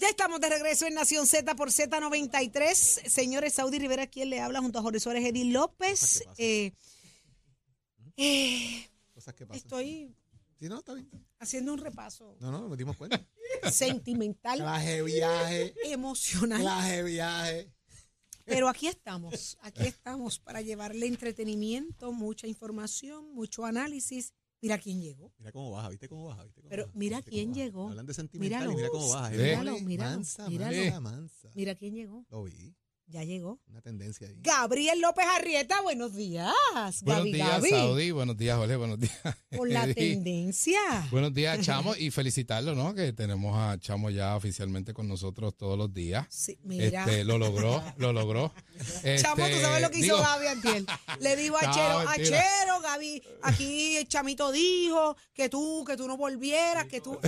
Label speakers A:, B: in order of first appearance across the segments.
A: Ya estamos de regreso en Nación Z por Z93. Señores, Saudi Rivera, quien le habla junto a Jorge Suárez Edil López. Eh, eh,
B: Cosas que pasan.
A: estoy
B: Sí, no, está bien.
A: haciendo un repaso
B: No, no, nos dimos cuenta.
A: sentimental,
B: viaje,
A: emocional.
B: viaje.
A: Pero aquí estamos, aquí estamos para llevarle entretenimiento, mucha información, mucho análisis. Mira quién llegó.
B: Mira cómo baja, ¿viste cómo baja? ¿Viste cómo
A: Pero
B: baja?
A: mira
B: ¿Viste
A: quién llegó.
B: Hablan de sentimental
A: Míralo.
B: y mira cómo baja.
A: Míralo,
B: Míralo,
A: míralo,
B: mansa,
A: míralo.
B: mansa, mansa.
A: Mira quién llegó.
B: Lo vi.
A: Ya llegó.
B: Una tendencia ahí.
A: Gabriel López Arrieta, buenos días.
C: Buenos
A: Gaby,
C: días,
A: Gaby,
C: Saudi. Buenos días, Jorge. Buenos días.
A: Por la tendencia.
C: Buenos días, Chamo. Y felicitarlo, ¿no? Que tenemos a Chamo ya oficialmente con nosotros todos los días.
A: Sí, mira.
C: Este, lo logró, lo logró.
A: Chamo, tú
C: Este,
A: sabes lo que hizo
C: digo,
A: Gaby antier. Le dijo a
C: No,
A: Chero,
C: mentira.
A: Achero, Gaby, aquí el chamito dijo que tú, que tú no volvieras, que tú...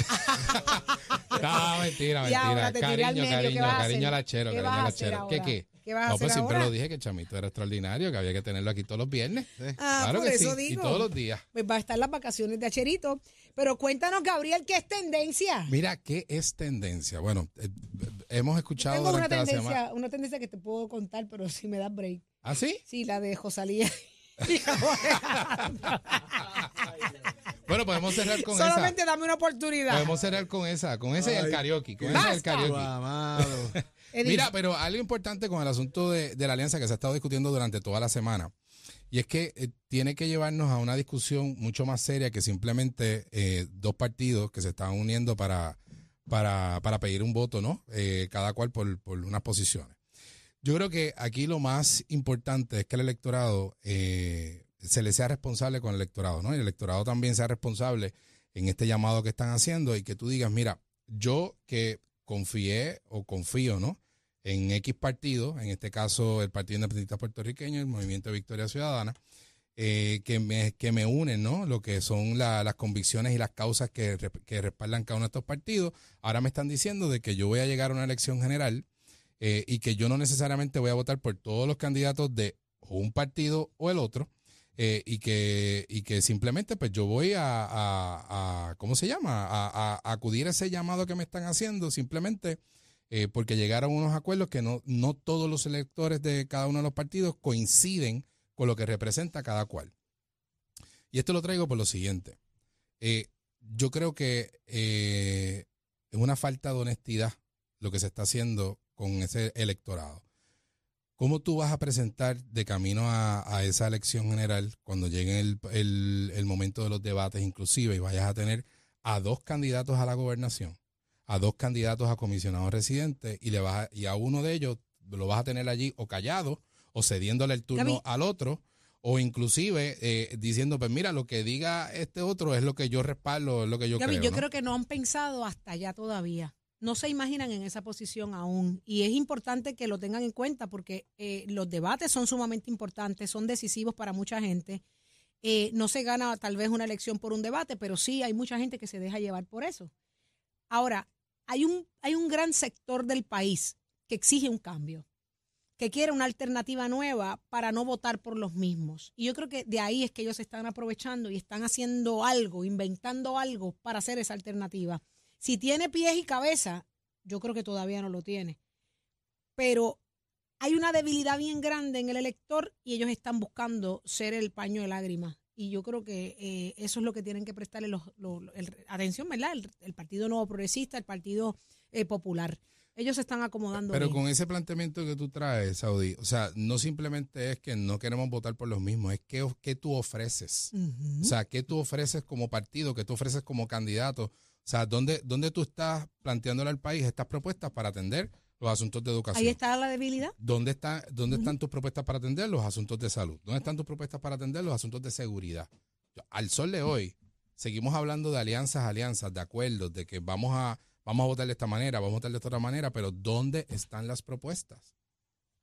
C: No, mentira,
A: Y ahora
C: mentira.
A: te
C: Cariño,
A: medio, ¿qué
C: cariño,
A: a
C: cariño
A: hacer?
C: al achero,
A: ¿Qué
C: cariño
A: a
C: al
A: hacer
C: achero. ¿Qué qué?
A: ¿Qué vas a
C: no,
A: hacer
C: pues siempre
A: ahora?
C: lo dije que el chamito era extraordinario, que había que tenerlo aquí todos los viernes.
A: Ah,
C: claro
A: por
C: que
A: eso
C: sí.
A: digo.
C: Y todos los días.
A: Pues va a estar las vacaciones de Acherito. Pero cuéntanos, Gabriel, ¿qué es tendencia?
C: Mira, ¿qué es tendencia? Bueno, eh, hemos escuchado
A: Tengo una
C: durante la semana.
A: tendencia, una tendencia que te puedo contar, pero si me das break.
C: ¿Ah, sí?
A: Sí, la de Josalía.
C: Bueno, podemos cerrar con
A: Solamente
C: esa.
A: dame una oportunidad.
C: Podemos cerrar con esa, con ese y el karaoke. Con ese y el karaoke. Mira, pero algo importante con el asunto de, la alianza que se ha estado discutiendo durante toda la semana, y es que eh, tiene que llevarnos a una discusión mucho más seria que simplemente eh, dos partidos que se están uniendo para, pedir un voto, ¿no? Eh, cada cual por, por unas posiciones. Yo creo que aquí lo más importante es que el electorado se le sea responsable con el electorado, ¿no? Y el electorado también sea responsable en este llamado que están haciendo y que tú digas, mira, yo que confié o confío, ¿no? En X partido, en este caso el Partido Independentista Puertorriqueño, el Movimiento de Victoria Ciudadana, eh, que, me, que me unen, ¿no? Lo que son la- las convicciones y las causas que, que respaldan cada uno de estos partidos. Ahora me están diciendo de que yo voy a llegar a una elección general eh, y que yo no necesariamente voy a votar por todos los candidatos de un partido o el otro. eh, y que y que simplemente pues yo voy a, a- ¿cómo se llama? A acudir a ese llamado que me están haciendo simplemente eh, porque llegaron unos acuerdos que no, no todos los electores de cada uno de los partidos coinciden con lo que representa cada cual. Y esto lo traigo por lo siguiente. Eh, yo creo que eh, es una falta de honestidad lo que se está haciendo con ese electorado. ¿Cómo tú vas a presentar de camino a, a esa elección general cuando llegue el, el- el momento de los debates inclusive y vayas a tener a dos candidatos a la gobernación, a dos candidatos a comisionados residentes y, le vas a- y a uno de ellos lo vas a tener allí o callado o cediéndole el turno
A: Gaby.
C: al otro o inclusive eh, diciendo, pues mira, lo que diga este otro es lo que yo respaldo, es lo que yo
A: Gaby,
C: creo.
A: yo
C: ¿no?
A: creo que no han pensado hasta allá todavía. No se imaginan en esa posición aún. Y es importante que lo tengan en cuenta porque eh, los debates son sumamente importantes, son decisivos para mucha gente. Eh, no se gana tal vez una elección por un debate, pero sí hay mucha gente que se deja llevar por eso. Ahora, hay un, hay un gran sector del país que exige un cambio, que quiere una alternativa nueva para no votar por los mismos. Y yo creo que de ahí es que ellos están aprovechando y están haciendo algo, inventando algo para hacer esa alternativa. Si tiene pies y cabeza, yo creo que todavía no lo tiene. Pero hay una debilidad bien grande en el elector y ellos están buscando ser el paño de lágrimas. Y yo creo que eh, eso es lo que tienen que prestarle los, los- el- atención, ¿verdad? El, el Partido Nuevo Progresista, el Partido eh, Popular. Ellos se están acomodando.
C: Pero
A: bien.
C: con ese planteamiento que tú traes, Saudi, o sea, no simplemente es que no queremos votar por los mismos, es que, que tú ofreces. O sea, ¿qué tú ofreces como partido? ¿Qué tú ofreces como candidato? O sea, ¿dónde, dónde tú estás planteándole al país estas propuestas para atender los asuntos de educación?
A: Ahí está la debilidad.
C: ¿Dónde, está, ¿Dónde están tus propuestas para atender los asuntos de salud? ¿Dónde están tus propuestas para atender los asuntos de seguridad? Al sol de hoy, seguimos hablando de alianzas, alianzas, de acuerdos, de que vamos a, vamos a votar de esta manera, vamos a votar de esta otra manera, pero ¿dónde están las propuestas?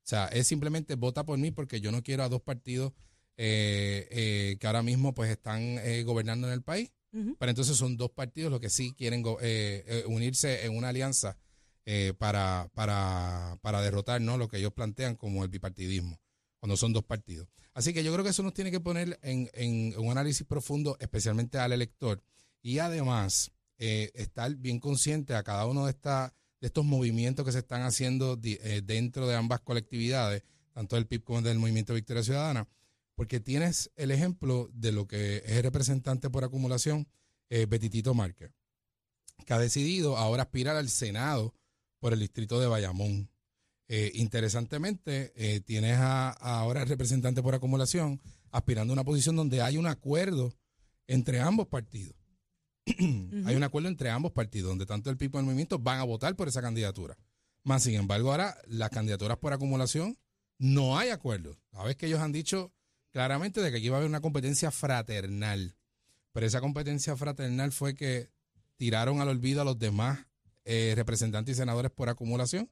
C: O sea, es simplemente vota por mí porque yo no quiero a dos partidos eh, eh, que ahora mismo pues están eh, gobernando en el país. Pero entonces son dos partidos los que sí quieren unirse en una alianza eh, para, para, para derrotar ¿no? lo que ellos plantean como el bipartidismo, cuando son dos partidos. Así que yo creo que eso nos tiene que poner en, en un análisis profundo, especialmente al elector, y además eh, estar bien consciente a cada uno de, esta, de estos movimientos que se están haciendo di- eh, dentro de ambas colectividades, tanto del PIB como del Movimiento Victoria Ciudadana, porque tienes el ejemplo de lo que es el representante por acumulación, eh, Betitito Márquez, que ha decidido ahora aspirar al Senado por el distrito de Bayamón. Eh, interesantemente, eh, tienes a, a ahora el representante por acumulación aspirando a una posición donde hay un acuerdo entre ambos partidos. Hay un acuerdo entre ambos partidos, donde tanto el PIB como el movimiento van a votar por esa candidatura. Más sin embargo, ahora las candidaturas por acumulación no hay acuerdo. Sabes que ellos han dicho claramente de que aquí va a haber una competencia fraternal. Pero esa competencia fraternal fue que tiraron al olvido a los demás eh, representantes y senadores por acumulación,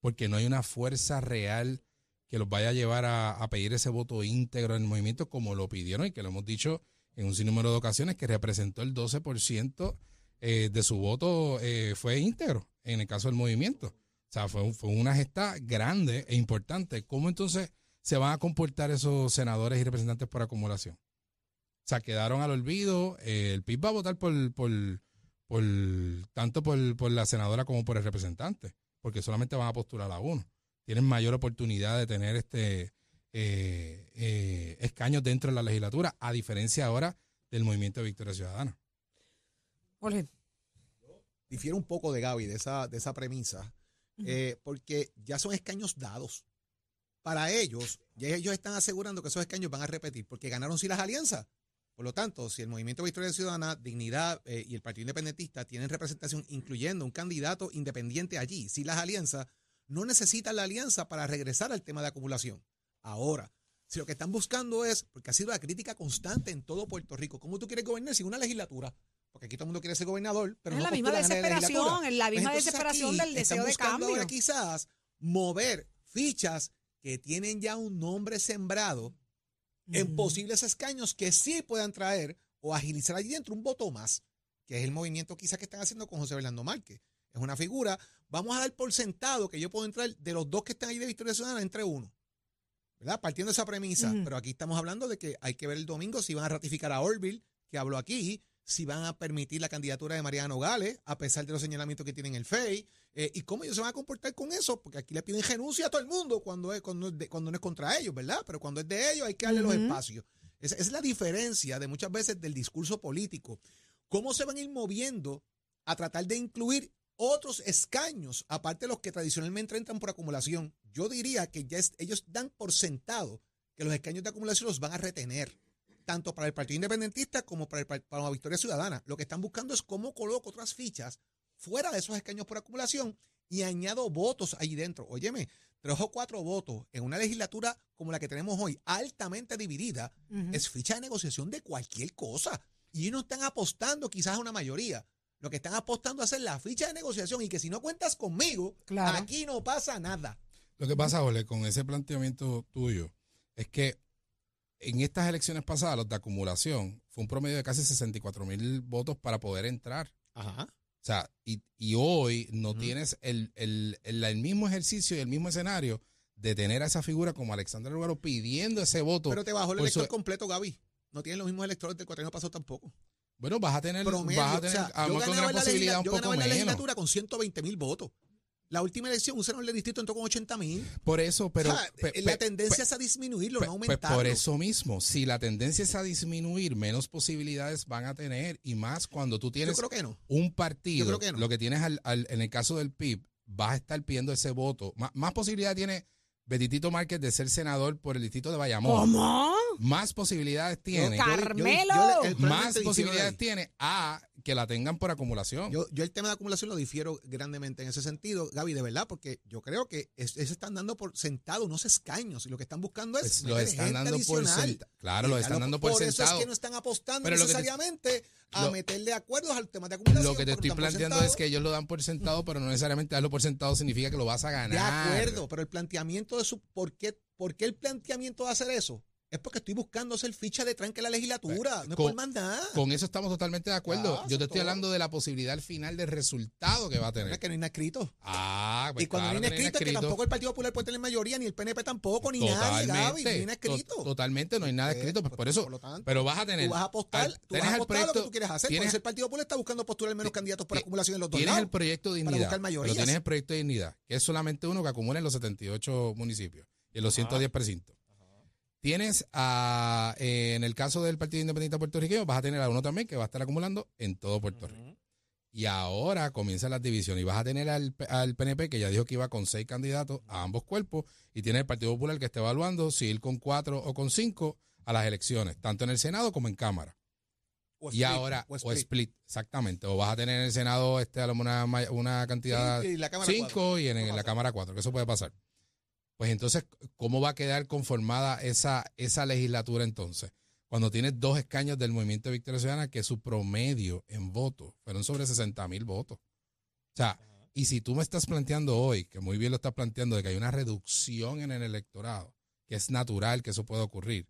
C: porque no hay una fuerza real que los vaya a llevar a, pedir ese voto íntegro en el movimiento como lo pidieron y que lo hemos dicho en un sinnúmero de ocasiones, que representó el 12% eh, de su voto eh, fue íntegro en el caso del movimiento. O sea, fue, fue una gesta grande e importante. ¿Cómo entonces se van a comportar esos senadores y representantes por acumulación? O sea, quedaron al olvido. el PIB va a votar por, por, por tanto por, por la senadora como por el representante, porque solamente van a postular a uno. Tienen mayor oportunidad de tener este eh, eh, escaños dentro de la legislatura, a diferencia ahora del movimiento de Victoria Ciudadana.
A: Jorge.
B: Difiere un poco de Gaby, de esa, de esa premisa, eh, porque ya son escaños dados. Para ellos, ya ellos están asegurando que esos escaños van a repetir, porque ganaron sí las alianzas. Por lo tanto, si el Movimiento Victoria Ciudadana, Dignidad eh, y el Partido Independentista tienen representación, incluyendo un candidato independiente allí, si las alianzas no necesitan la alianza para regresar al tema de acumulación. Ahora, si lo que están buscando es, porque ha sido la crítica constante en todo Puerto Rico, ¿cómo tú quieres gobernar sin una legislatura? Porque aquí todo el mundo quiere ser gobernador, pero
A: es
B: no
A: la misma desesperación, es la misma desesperación del deseo
B: están
A: de cambio.
B: ahora quizás mover fichas que tienen ya un nombre sembrado en posibles escaños que sí puedan traer o agilizar allí dentro un voto más, que es el movimiento quizás que están haciendo con José Bernardo Márquez. Es una figura, vamos a dar por sentado que yo puedo entrar de los dos que están ahí de Victoria Ciudadana entre uno. ¿Verdad? Partiendo de esa premisa. Pero aquí estamos hablando de que hay que ver el domingo si van a ratificar a Orville, que habló aquí, si van a permitir la candidatura de Mariano Gales, a pesar de los señalamientos que tienen el FEI, eh, y cómo ellos se van a comportar con eso, porque aquí le piden renuncia a todo el mundo cuando, es, cuando, es de- cuando no es contra ellos, ¿verdad? Pero cuando es de ellos hay que darle los espacios. Esa, esa es la diferencia de muchas veces del discurso político. ¿Cómo se van a ir moviendo a tratar de incluir otros escaños, aparte de los que tradicionalmente entran por acumulación? Yo diría que ya es- ellos dan por sentado que los escaños de acumulación los van a retener, tanto para el Partido Independentista como para, el, par- para la Victoria Ciudadana. Lo que están buscando es cómo coloco otras fichas fuera de esos escaños por acumulación y añado votos ahí dentro. Óyeme, tres o cuatro votos en una legislatura como la que tenemos hoy, altamente dividida, es ficha de negociación de cualquier cosa. Y ellos no están apostando quizás a una mayoría. Lo que están apostando a hacer la ficha de negociación y que si no cuentas conmigo,
A: Claro.
B: aquí no pasa nada.
C: Lo que pasa, Ole, con ese planteamiento tuyo, es que en estas elecciones pasadas, los de acumulación, fue un promedio de casi 64 mil votos para poder entrar.
B: Ajá.
C: O sea, y, y hoy no tienes el, el, el- el mismo ejercicio y el mismo escenario de tener a esa figura como Alexandra Rugaro pidiendo ese voto.
B: Pero te bajó el elector
C: su-
B: completo, Gaby. No tienen los mismos electores del cuatrienio pasado tampoco.
C: bueno, vas a tener,
B: Promedio.
C: vas a
B: o
C: tener
B: sea,
C: a lo
B: yo ganaba, la, legisla- yo ganaba la legislatura con 120 mil votos. La última elección, un senador del distrito entró con 80 mil.
C: Por eso, pero...
B: o sea,
C: pe-
B: la tendencia
C: pe-
B: es a disminuirlo, no
C: pues
B: aumentarlo.
C: por eso mismo, si la tendencia es a disminuir, menos posibilidades van a tener y más cuando tú
B: Yo
C: tienes
B: creo que no.
C: un partido,
B: Yo creo que no.
C: lo que tienes al- al- en el caso del PIB, vas a estar pidiendo ese voto. Má- más posibilidad tiene Betitito Márquez de ser senador por el distrito de Bayamón.
A: ¿Cómo?
C: Más posibilidades tiene,
A: Yo-
B: Yo- yo-
A: Carmelo.
B: yo-
C: más posibilidades tiene a que la tengan por acumulación.
B: Yo, yo el tema de acumulación lo difiero grandemente en ese sentido, Gaby, de verdad, porque yo creo que es, es- están dando por sentado unos escaños y lo que están buscando es
C: Pues lo están
B: gente
C: dando por sentado. Claro, lo están dando por,
B: Por
C: sentado.
B: eso es que no están apostando
C: Pero
B: necesariamente a
C: lo-
B: meterle acuerdos al tema de acumulación.
C: Lo que te estoy
B: por
C: planteando es que ellos lo dan por sentado, pero no necesariamente darlo por sentado significa que lo vas a ganar.
B: De acuerdo, pero el planteamiento su. ¿Por qué, por qué el planteamiento de hacer eso? Es porque estoy buscando ser ficha de tranque en la legislatura. No es
C: Con-
B: por nada.
C: Con eso estamos totalmente de acuerdo.
B: Ah,
C: Yo te estoy
B: todo.
C: hablando de la posibilidad al final del resultado que va a
B: Es
C: tener.
B: que no hay nada escrito.
C: Ah, pues
B: y cuando
C: claro
B: no hay nada escrito, es que tampoco el Partido Popular puede tener mayoría, ni el PNP tampoco, ni nadie, Gaby, no hay nada
C: to-
B: escrito.
C: totalmente, no hay nada
B: Eh,
C: escrito. Pues
B: pues,
C: por eso,
B: por lo tanto,
C: pero vas a tener.
B: Tú vas a apostar,
C: al-
B: tú vas a apostar a lo que
C: proyecto-
B: tú quieres hacer. Por
C: tienes-
B: eso el Partido Popular está buscando postular menos candidatos por acumulación en los dos
C: Tienes el proyecto de dignidad. Pero tienes el proyecto de dignidad, que es solamente uno que acumula en los 78 municipios y en los 110 precintos. Tienes a, eh, en el caso del Partido Independiente Puertorriqueño, vas a tener a uno también que va a estar acumulando en todo Puerto Rico. Y ahora comienzan las divisiones y vas a tener al, al PNP que ya dijo que iba con seis candidatos a ambos cuerpos y tiene el Partido Popular que está evaluando si ir con cuatro o con cinco a las elecciones, tanto en el Senado como en Cámara.
B: O
C: y
B: split,
C: ahora,
B: o
C: o
B: split.
C: exactamente. O vas a tener en el Senado este, una, una cantidad
B: Sí, y la Cámara
C: cinco
B: cuatro.
C: y en, la. Cámara cuatro, que eso puede pasar. Pues entonces, ¿cómo va a quedar conformada esa, esa legislatura entonces? Cuando tienes dos escaños del Movimiento de Victoria Ciudadana que su promedio en votos fueron sobre 60 mil votos. O sea, y si tú me estás planteando hoy, que muy bien lo estás planteando, de que hay una reducción en el electorado, que es natural que eso pueda ocurrir,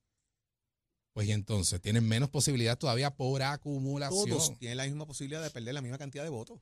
C: pues y entonces tienen menos posibilidad todavía por acumulación.
B: Todos tienen la misma posibilidad de perder la misma cantidad de votos.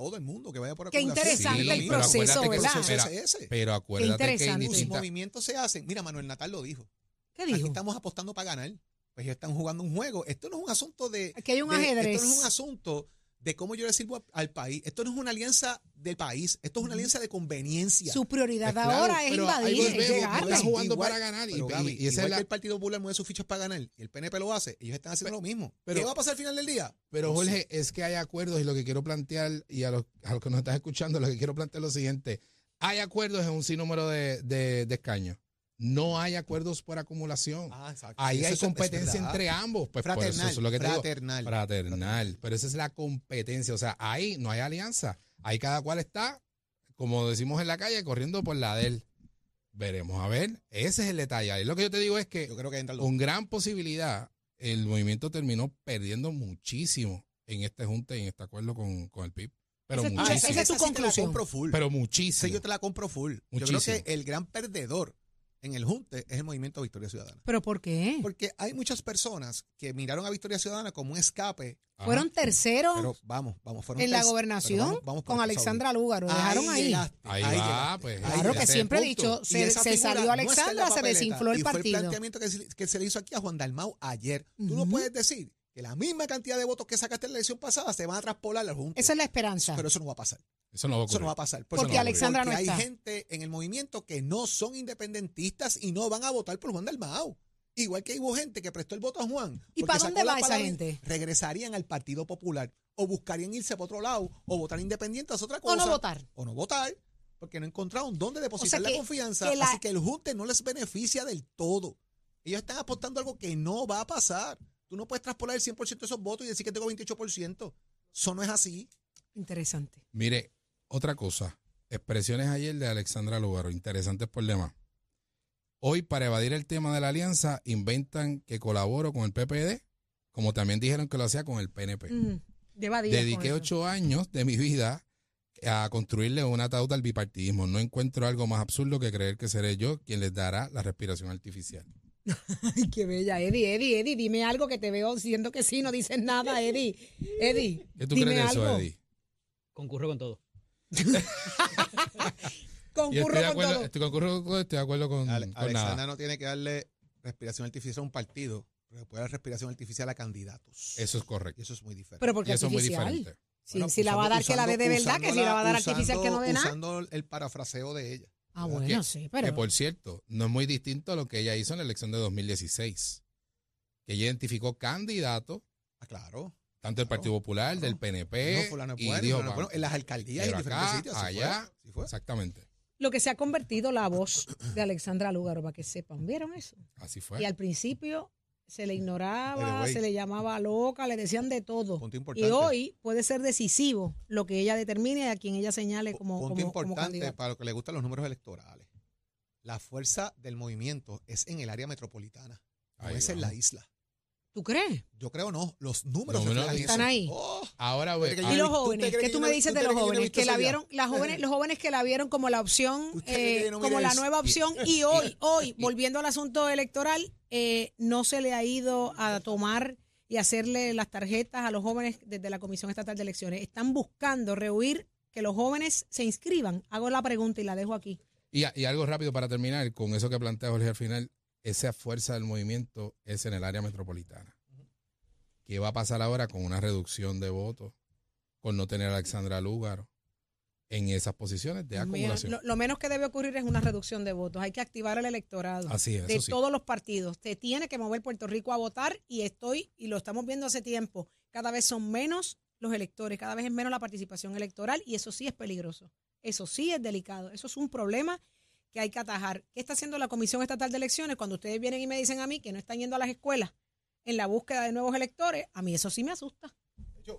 B: Todo el mundo que vaya por
A: Qué
B: acumulación.
A: interesante
B: tiene
C: Sí,
A: el
B: lo mismo.
C: pero
A: proceso, ¿verdad?
B: es ese.
C: Pero acuérdate que
A: interesante.
B: Los movimientos se hacen. Mira, Manuel Natal lo dijo.
A: ¿Qué
B: Aquí
A: dijo?
B: estamos apostando para ganar. Pues ellos están jugando un juego. Esto no es un asunto de.
A: Aquí hay un
B: de-
A: ajedrez.
B: Esto no es un asunto de cómo yo le sirvo al país. Esto no es una alianza del país. Esto es una alianza de conveniencia.
A: Su prioridad
C: Pues claro,
A: ahora es
C: ahí
A: invadir, es
C: volvemos,
A: llegar.
C: estás jugando
B: Igual-
C: para ganar y-
B: pero,
C: y-
B: Gaby,
C: y esa es la-
B: que el Partido Popular mueve sus fichas para ganar y el PNP lo hace, ellos están haciendo lo mismo.
C: pero-
B: ¿Qué va a pasar al final del día?
C: Pero
B: No
C: Jorge, es que hay acuerdos y lo que quiero plantear, y a los, a los que nos están escuchando, lo que quiero plantear es lo siguiente. Hay acuerdos en un sinnúmero de, de, de escaños. No hay acuerdos por acumulación.
B: Ah, exacto.
C: Ahí
B: Eso
C: hay competencia entre ambos. Pues por eso,
B: Fraternal,
C: eso es lo que te digo.
B: fraternal.
C: Fraternal. Pero esa es la competencia. O sea, ahí no hay alianza. Ahí cada cual está, como decimos en la calle, corriendo por la de él. Veremos a ver. Ese es el detalle. Ahí lo que yo te digo es que
B: Yo creo que entran los
C: con gran posibilidad el movimiento terminó perdiendo muchísimo en este junte y en este acuerdo con, con el PIB. Pero muchísimo.
A: esa es tu
B: esa sí te la
A: conclusión.
B: compro full.
C: pero muchísimo.
B: yo te la compro full. Yo creo
C: Muchísimo.
B: que el gran perdedor en el Junte es el movimiento Victoria Ciudadana.
A: ¿Pero por qué?
B: Porque hay muchas personas que miraron a Victoria Ciudadana como un escape.
C: Ajá.
A: Fueron terceros
B: Pero vamos, vamos. Fueron
A: en la gobernación
B: vamos- vamos por
A: con Alexandra Lúgaro. Dejaron ahí.
B: llegaste,
C: Ahí va, pues,
B: ahí
A: Claro que siempre he dicho, se, se salió
B: no
A: Alexandra, se desinfló el
B: y fue el
A: partido.
B: planteamiento que se, que se le hizo aquí a Juan Dalmau ayer. Tú no puedes decir que la misma cantidad de votos que sacaste en la elección pasada se van a traspolar al Junta.
A: Esa es la esperanza.
B: Pero eso no va a pasar.
C: Eso no va a
B: Eso
C: ocurrir.
B: no va a pasar.
A: Porque
B: no
A: no
B: Porque
A: está.
B: hay gente en el movimiento que no son independentistas y no van a votar por Juan Dalmau. Igual que hubo gente que prestó el voto a Juan.
A: ¿Y para dónde va esa gente?
B: Regresarían al Partido Popular o buscarían irse para otro lado o votar independientes es otra
A: O
B: cosa.
A: no votar.
B: O no votar. Porque no encontraron dónde depositar
A: O sea
B: la
A: que-
B: confianza.
A: que la-
B: Así que el Junte no les beneficia del todo. Ellos están apostando algo que no va a pasar. Tú no puedes traspolar el 100% de esos votos y decir que tengo 28%. Eso no es así.
A: Interesante.
C: Mire, otra cosa. Expresiones ayer de Alexandra Lugaro, interesantes por demás. Hoy, para evadir el tema de la alianza, inventan que colaboro con el PPD, como también dijeron que lo hacía con el PNP.
A: Mm,
C: Dediqué ocho años de mi vida a construirle un ataúd al bipartidismo. No encuentro algo más absurdo que creer que seré yo quien les dará la respiración artificial.
A: Ay, qué bella. Eddie, Eddie, Eddie, dime algo que te veo diciendo que sí, no dices nada, Eddie. Eddie,
C: ¿Qué tú
A: dime
C: crees de eso,
A: algo.
C: Eddie?
D: Concurro con todo.
A: Concurro
C: estoy de
A: con
C: acuerdo,
A: todo.
C: estoy, concurro con- estoy de acuerdo con,
B: Ale-
C: con nada.
B: no tiene que darle respiración artificial a un partido, pero puede dar respiración artificial a candidatos.
C: Eso es
B: Y
C: correcto.
B: eso es muy diferente.
A: Pero
C: Y
A: porque
C: eso es muy diferente.
A: Si,
B: Bueno,
A: si la va a
B: usando-
A: dar, que la dé de verdad, que si la va a dar
B: usando-
A: artificial, que no dé nada.
B: Usando el parafraseo de ella.
A: Ah,
B: ¿verdad?
A: bueno,
C: Que-
A: sí,
C: Que
A: pero...
C: por cierto, no es muy distinto a lo que ella hizo en la elección de 2016. Que ella identificó candidatos,
B: Ah, claro.
C: Tanto del
B: Claro,
C: Partido Popular, del PNP,
B: No, fulano
C: y
B: bueno,
C: dijo,
B: fulano es bueno.
C: "Va,
B: En las alcaldías y en diferentes
C: acá,
B: sitios.
C: allá,
B: fue, así fue.
C: exactamente.
A: Lo que se ha convertido la voz de Alexandra Lúgaro, para que sepan, ¿vieron eso?
C: Así fue.
A: Y al principio se le ignoraba, se le llamaba loca, le decían de todo.
B: Punto
A: Y hoy puede ser decisivo lo que ella determine y a quien ella señale como,
B: Punto
A: como,
B: importante para los que les gustan los números electorales. La fuerza del movimiento es en el área metropolitana, no
C: Ahí
B: es en la isla.
A: ¿Tú crees?
B: Yo creo no, los números, reflejan
A: están ahí.
B: Oh,
C: Ahora, ah,
A: ¿Y los
B: ¿tú te
A: jóvenes? ¿Qué
B: que
A: tú me
B: no-
A: dices de los
B: no
A: jóvenes? Que la vieron, las jóvenes, los jóvenes que la vieron como la opción,
B: ¿Usted cree que
A: eh,
B: no
A: como la
B: eso?
A: nueva opción y hoy, hoy, volviendo al asunto electoral, eh, no se le ha ido a tomar y hacerle las tarjetas a los jóvenes desde la Comisión Estatal de Elecciones. Están buscando rehuir que los jóvenes se inscriban. Hago la pregunta y la dejo aquí.
C: Y, y algo rápido para terminar, con eso que plantea Jorge al final, esa fuerza del movimiento es en el área metropolitana. ¿Qué va a pasar ahora con una reducción de votos, con no tener a Alexandra Lúgaro en esas posiciones de
A: Mira,
C: acumulación?
A: Lo, lo menos que debe ocurrir es una reducción de votos. Hay que activar el electorado.
C: Así es,
A: de
C: sí.
A: todos los partidos. Se tiene que mover Puerto Rico a votar y estoy, y lo estamos viendo hace tiempo, cada vez son menos los electores, cada vez es menos la participación electoral y eso sí es peligroso. Eso sí es delicado. Eso es un problema que hay que atajar. ¿Qué está haciendo la Comisión Estatal de Elecciones cuando ustedes vienen y me dicen a mí que no están yendo a las escuelas en la búsqueda de nuevos electores? A mí eso sí me asusta.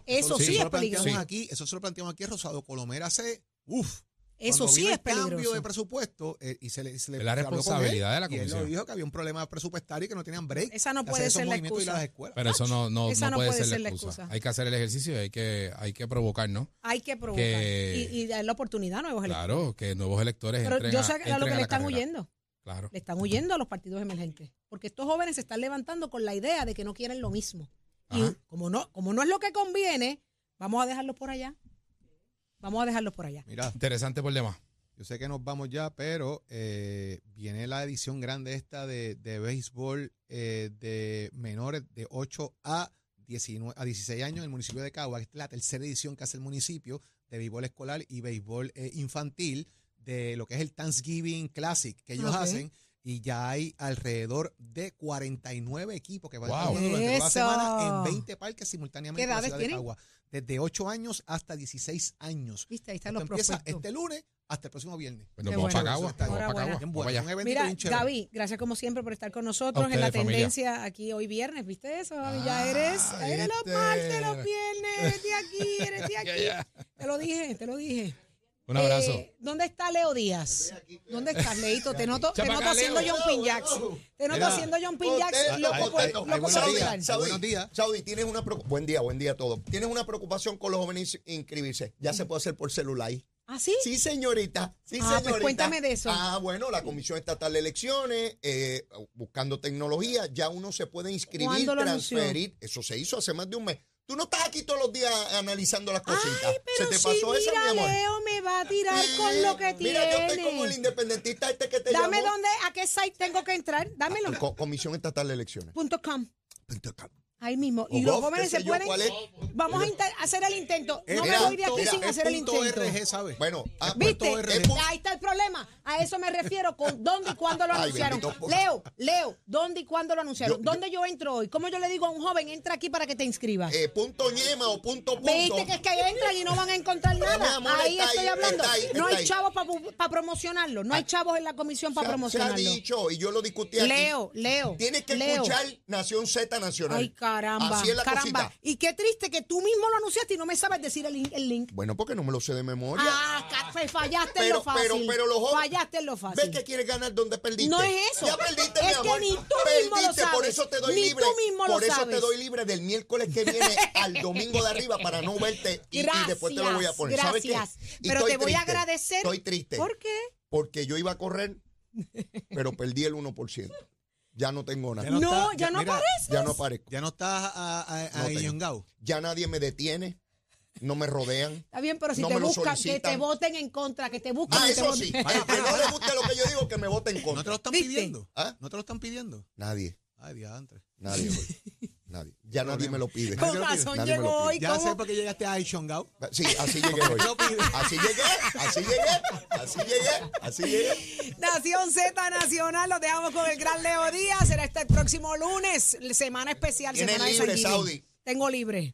A: Eso sí,
B: se
A: es peligroso.
B: aquí, eso se lo planteamos aquí a Rosado Colomera hace, uff,
A: Eso sí es
B: el cambio
A: peligroso.
B: de presupuesto eh, y se le, se le-
C: Es la responsabilidad
B: él,
C: de la
B: Y él lo
C: comisión.
B: dijo que había un problema presupuestario y que no tenían break.
A: Esa no
B: de
A: puede ser la excusa.
C: Pero eso no, no,
A: Esa
C: no
A: no
C: puede,
A: puede
C: ser,
A: ser
C: la excusa.
A: excusa.
C: Hay que hacer el ejercicio y hay que, hay que provocar, ¿no?
A: Hay que provocar
C: Que-
A: y, y dar la oportunidad a nuevos electores.
C: Claro, que nuevos electores
A: Pero
C: entren
A: yo
C: a-
A: sé a lo
C: entren
A: que
C: a
A: le están
C: carrera.
A: huyendo.
C: Claro.
A: Le están huyendo a los partidos emergentes. Porque estos jóvenes se están levantando con la idea de que no quieren lo mismo. Y como no, como no es lo que conviene, vamos a dejarlos por allá. Vamos a dejarlos por allá.
B: Mira,
C: Interesante por demás.
B: yo sé que nos vamos ya, pero eh, viene la edición grande esta de, de béisbol eh, de menores de 8 a, 19, a 16 años en el municipio de Cagua. Esta es la tercera edición que hace el municipio de béisbol escolar y béisbol eh, infantil de lo que es el Thanksgiving Classic que ellos hacen. Y ya hay alrededor de 49 equipos que van a
C: Wow.
B: estar jugando durante toda la semana en 20 parques simultáneamente
A: ¿Qué
B: en la
A: edades
B: ciudad de
A: tienen?
B: Cagua. Desde 8 años hasta 16 años.
A: ¿Viste? Ahí están
B: Esto
A: los
B: empieza
A: prospectos.
B: este lunes hasta el próximo viernes.
C: Nos
A: Qué
C: vamos
A: bueno.
C: Vamos para. Cagua.
A: Mira. Gaby, gracias como siempre por estar con nosotros
C: A
A: en la
C: familia.
A: tendencia aquí hoy viernes. ¿Viste eso? Gaby? ya eres,
C: Ah,
A: eres los
C: ¿viste?
A: martes, los viernes, eres de aquí, eres de aquí. Te lo dije, te lo dije.
C: Un abrazo.
A: Eh, ¿Dónde está Leo Díaz? ¿Dónde estás, Leito? Te noto, te noto haciendo
C: Leo.
A: jumping jacks. Te noto haciendo jacks loco
B: ay,
A: por
B: buenos días. Saudi.
D: Tienes una. Buen día, buen día a todos. Tienes una preocupación con los jóvenes inscribirse. Ya se puede hacer por celular.
A: ¿Ah, sí?
D: Sí, señorita. Sí,
A: Ah, pues
D: señorita.
A: cuéntame de eso.
D: Ah, bueno, la Comisión Estatal de Elecciones, eh, buscando tecnología, ya uno se puede inscribir, transferir. Eso se hizo hace más de un mes. Tú no estás aquí todos los días analizando las cositas.
A: Ay, pero
D: ¿Se te pasó esa,
A: mira,
D: mi amor?
A: Leo me va a tirar
D: Sí,
A: con lo que tiene.
D: Mira, yo estoy como el independentista este que te
A: Dame
D: llamó.
A: dónde, a qué site tengo que entrar. Dámelo.
D: Co- Comisión Estatal de Elecciones.
A: Punto com.
D: Punto com.
A: Ahí mismo. Y los jóvenes se
D: yo
A: pueden. Vamos a inter- hacer el intento. No me voy de aquí sin hacer el intento.
B: RG, ¿sabes?
D: Bueno, ah,
A: ¿Viste?
B: RG.
A: Ahí está el problema. A eso me refiero con dónde y cuándo lo
D: Ay,
A: anunciaron.
D: bendito.
A: Leo, Leo, ¿dónde y cuándo lo anunciaron?
D: Yo-
A: ¿Dónde yo entro hoy? ¿Cómo yo le digo a un joven, entra aquí para que te inscribas?
D: eh, punto ñema o punto punto.
A: Viste que es que ahí entran y no van a encontrar nada.
D: amor,
A: ahí estoy
D: ahí,
A: hablando.
D: está ahí,
A: no
D: está
A: hay
D: ahí.
A: chavos para promocionarlo. No hay chavos en la comisión para
D: ha- Se ha
A: promocionarlo.
D: dicho y yo lo discutí aquí.
A: Leo, Leo.
D: Tienes que
A: Leo.
D: escuchar Nación Z Nacional.
A: Ay, caramba.
D: Así es la
A: caramba.
D: cosita.
A: Y qué triste que tú mismo lo anunciaste y no me sabes decir el, link- el link.
D: Bueno, porque no me lo sé de memoria.
A: Ah, pues fallaste en lo fácil.
D: pero, pero los jóvenes.
A: Fallaste en lo fácil.
D: ¿Ves que quieres ganar donde perdiste?
A: No es eso.
D: Ya perdiste,
A: Es
D: mi
A: que
D: amor.
A: ni tú mismo lo
D: perdiste, por
A: sabes.
D: eso te doy
A: Ni
D: libre.
A: tú mismo lo
D: por eso
A: sabes.
D: te doy libre del miércoles que viene al domingo de arriba para no verte y, y
A: Gracias.
D: después te lo voy a poner. ¿Sabes qué?
A: gracias.
D: Y
A: Pero te voy a agradecer.
D: Estoy triste.
A: ¿Por qué?
D: Porque yo iba a correr, pero perdí el 1%. Ya no tengo nada.
B: Ya no
A: No,
B: está-
A: ya
B: ya-
A: no
B: mira,
A: apareces.
D: Ya no aparezco.
B: Ya no estás a, a,
D: No. Ya nadie me detiene. No me rodean.
A: Está bien, pero si
D: No
A: te buscan, que te voten en contra, que te busquen
D: Ah,
A: te
D: eso
A: voten-
D: sí. El que no le guste lo que yo digo, que me vote en
B: ¿No te lo
D: contra.
B: están
A: ¿Viste?
B: pidiendo?
D: ¿Ah?
B: ¿No te lo están pidiendo?
D: Nadie.
B: Ay, diantre.
D: Nadie, güey. Nadie. Ya nadie me lo pide.
A: Con razón
D: Nadie
A: llegó hoy.
B: Ya sé por qué llegaste a.
D: Sí, así llegué hoy. Así llegué, así llegué, así llegué, así llegué.
A: Nación Z Nacional, los dejamos con el gran Leo Díaz. Será este el próximo lunes, semana especial, semana de
D: libre. Saudi.
A: Tengo libre.